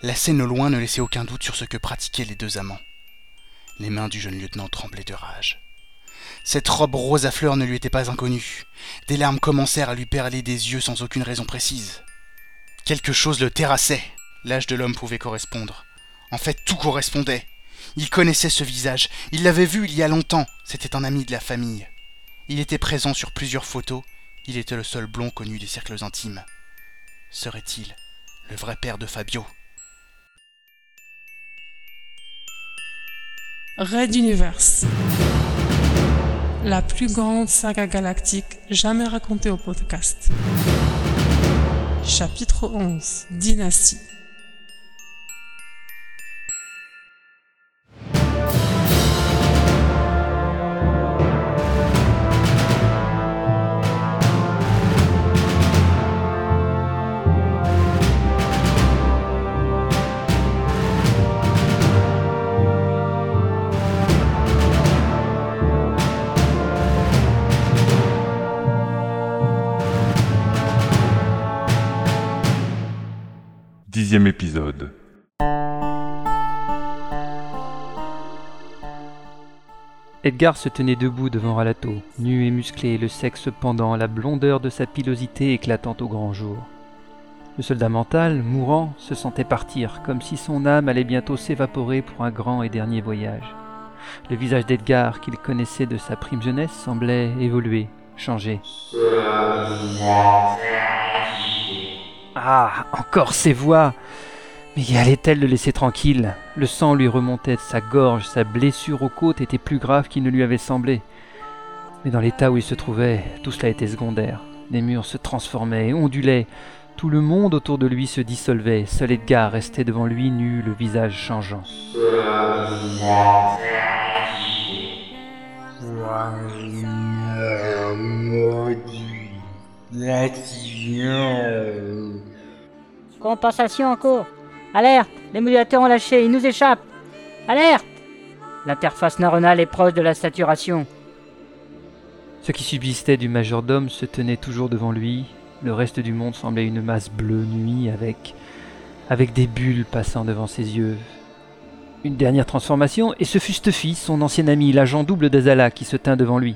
La scène au loin ne laissait aucun doute sur ce que pratiquaient les deux amants. Les mains du jeune lieutenant tremblaient de rage. Cette robe rose à fleurs ne lui était pas inconnue. Des larmes commencèrent à lui perler des yeux sans aucune raison précise. Quelque chose le terrassait. L'âge de l'homme pouvait correspondre. En fait, tout correspondait. Il connaissait ce visage. Il l'avait vu il y a longtemps. C'était un ami de la famille. Il était présent sur plusieurs photos. Il était le seul blond connu des cercles intimes. Serait-il le vrai père de Fabio? Red Universe. La plus grande saga galactique jamais racontée au podcast. Chapitre 11. Dynastie. Dixième épisode. Edgar se tenait debout devant Ralato, nu et musclé, le sexe pendant, la blondeur de sa pilosité éclatant au grand jour. Le soldat mental, mourant, se sentait partir, comme si son âme allait bientôt s'évaporer pour un grand et dernier voyage. Le visage d'Edgar, qu'il connaissait de sa prime jeunesse, semblait évoluer, changer. Ah, encore ces voix Mais allait-elle le laisser tranquille? Le sang lui remontait de sa gorge, sa blessure aux côtes était plus grave qu'il ne lui avait semblé. Mais dans l'état où il se trouvait, tout cela était secondaire. Les murs se transformaient, ondulaient, tout le monde autour de lui se dissolvait, seul Edgar restait devant lui nu, le visage changeant. Compensation en cours. Alerte Les modulateurs ont lâché, ils nous échappent Alerte L'interface neuronale est proche de la saturation. Ce qui subsistait du majordome se tenait toujours devant lui, le reste du monde semblait une masse bleue nuit avec avec des bulles passant devant ses yeux. Une dernière transformation, et ce fut Stuffy, son ancien ami, l'agent double d'Azala, qui se tint devant lui.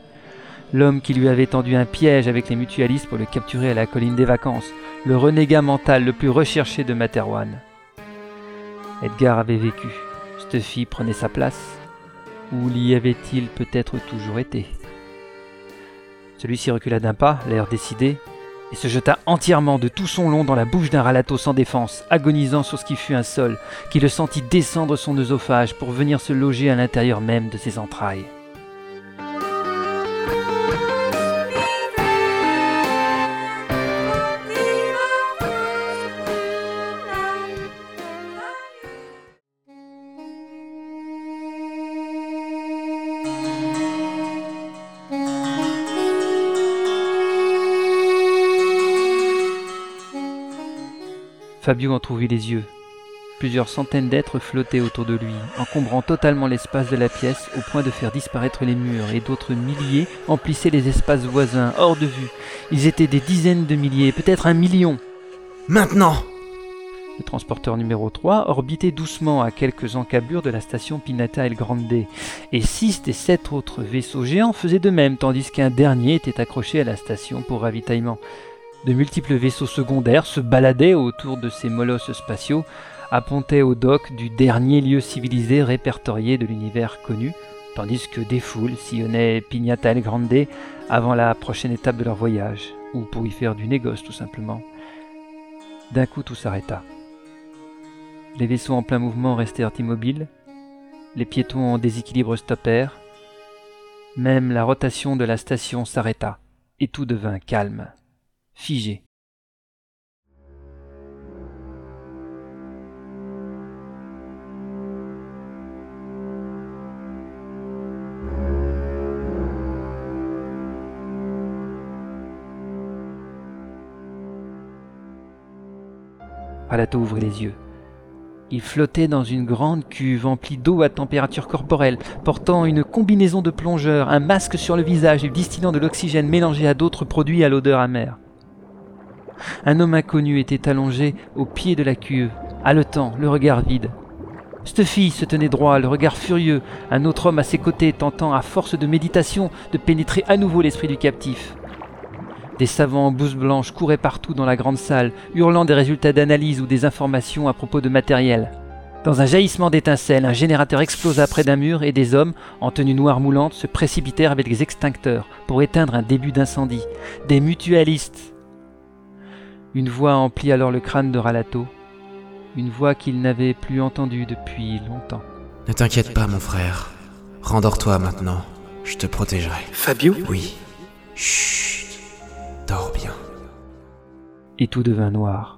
L'homme qui lui avait tendu un piège avec les mutualistes pour le capturer à la colline des vacances, le renégat mental le plus recherché de Materwan. Edgar avait vécu. Stuffy prenait sa place. Ou l'y avait-il peut-être toujours été? Celui-ci recula d'un pas, l'air décidé, et se jeta entièrement de tout son long dans la bouche d'un ralato sans défense, agonisant sur ce qui fut un sol, qui le sentit descendre son œsophage pour venir se loger à l'intérieur même de ses entrailles. Fabio entr'ouvrit les yeux. Plusieurs centaines d'êtres flottaient autour de lui, encombrant totalement l'espace de la pièce au point de faire disparaître les murs, et d'autres milliers emplissaient les espaces voisins, hors de vue. Ils étaient des dizaines de milliers, peut-être un million. Maintenant Le transporteur numéro 3 orbitait doucement à quelques encablures de la station Pinata El Grande, et six des sept autres vaisseaux géants faisaient de même, tandis qu'un dernier était accroché à la station pour ravitaillement. De multiples vaisseaux secondaires se baladaient autour de ces molosses spatiaux, appontaient au dock du dernier lieu civilisé répertorié de l'univers connu, tandis que des foules sillonnaient Pignata El Grande avant la prochaine étape de leur voyage, ou pour y faire du négoce tout simplement. D'un coup tout s'arrêta. Les vaisseaux en plein mouvement restèrent immobiles, les piétons en déséquilibre stoppèrent, même la rotation de la station s'arrêta, et tout devint calme figé. Palato ouvrit les yeux. Il flottait dans une grande cuve emplie d'eau à température corporelle, portant une combinaison de plongeurs, un masque sur le visage et distillant de l'oxygène mélangé à d'autres produits à l'odeur amère. Un homme inconnu était allongé au pied de la cuve, haletant, le regard vide. Cette fille se tenait droit, le regard furieux, un autre homme à ses côtés tentant à force de méditation de pénétrer à nouveau l'esprit du captif. Des savants en blouse blanche couraient partout dans la grande salle, hurlant des résultats d'analyse ou des informations à propos de matériel. Dans un jaillissement d'étincelles, un générateur explosa près d'un mur et des hommes, en tenue noire moulante, se précipitèrent avec des extincteurs pour éteindre un début d'incendie. Des mutualistes Une voix emplit alors le crâne de Ralato, une voix qu'il n'avait plus entendue depuis longtemps. Ne t'inquiète pas, mon frère. Rendors-toi maintenant. Je te protégerai. Fabio? Oui. Chut. Dors bien. Et tout devint noir.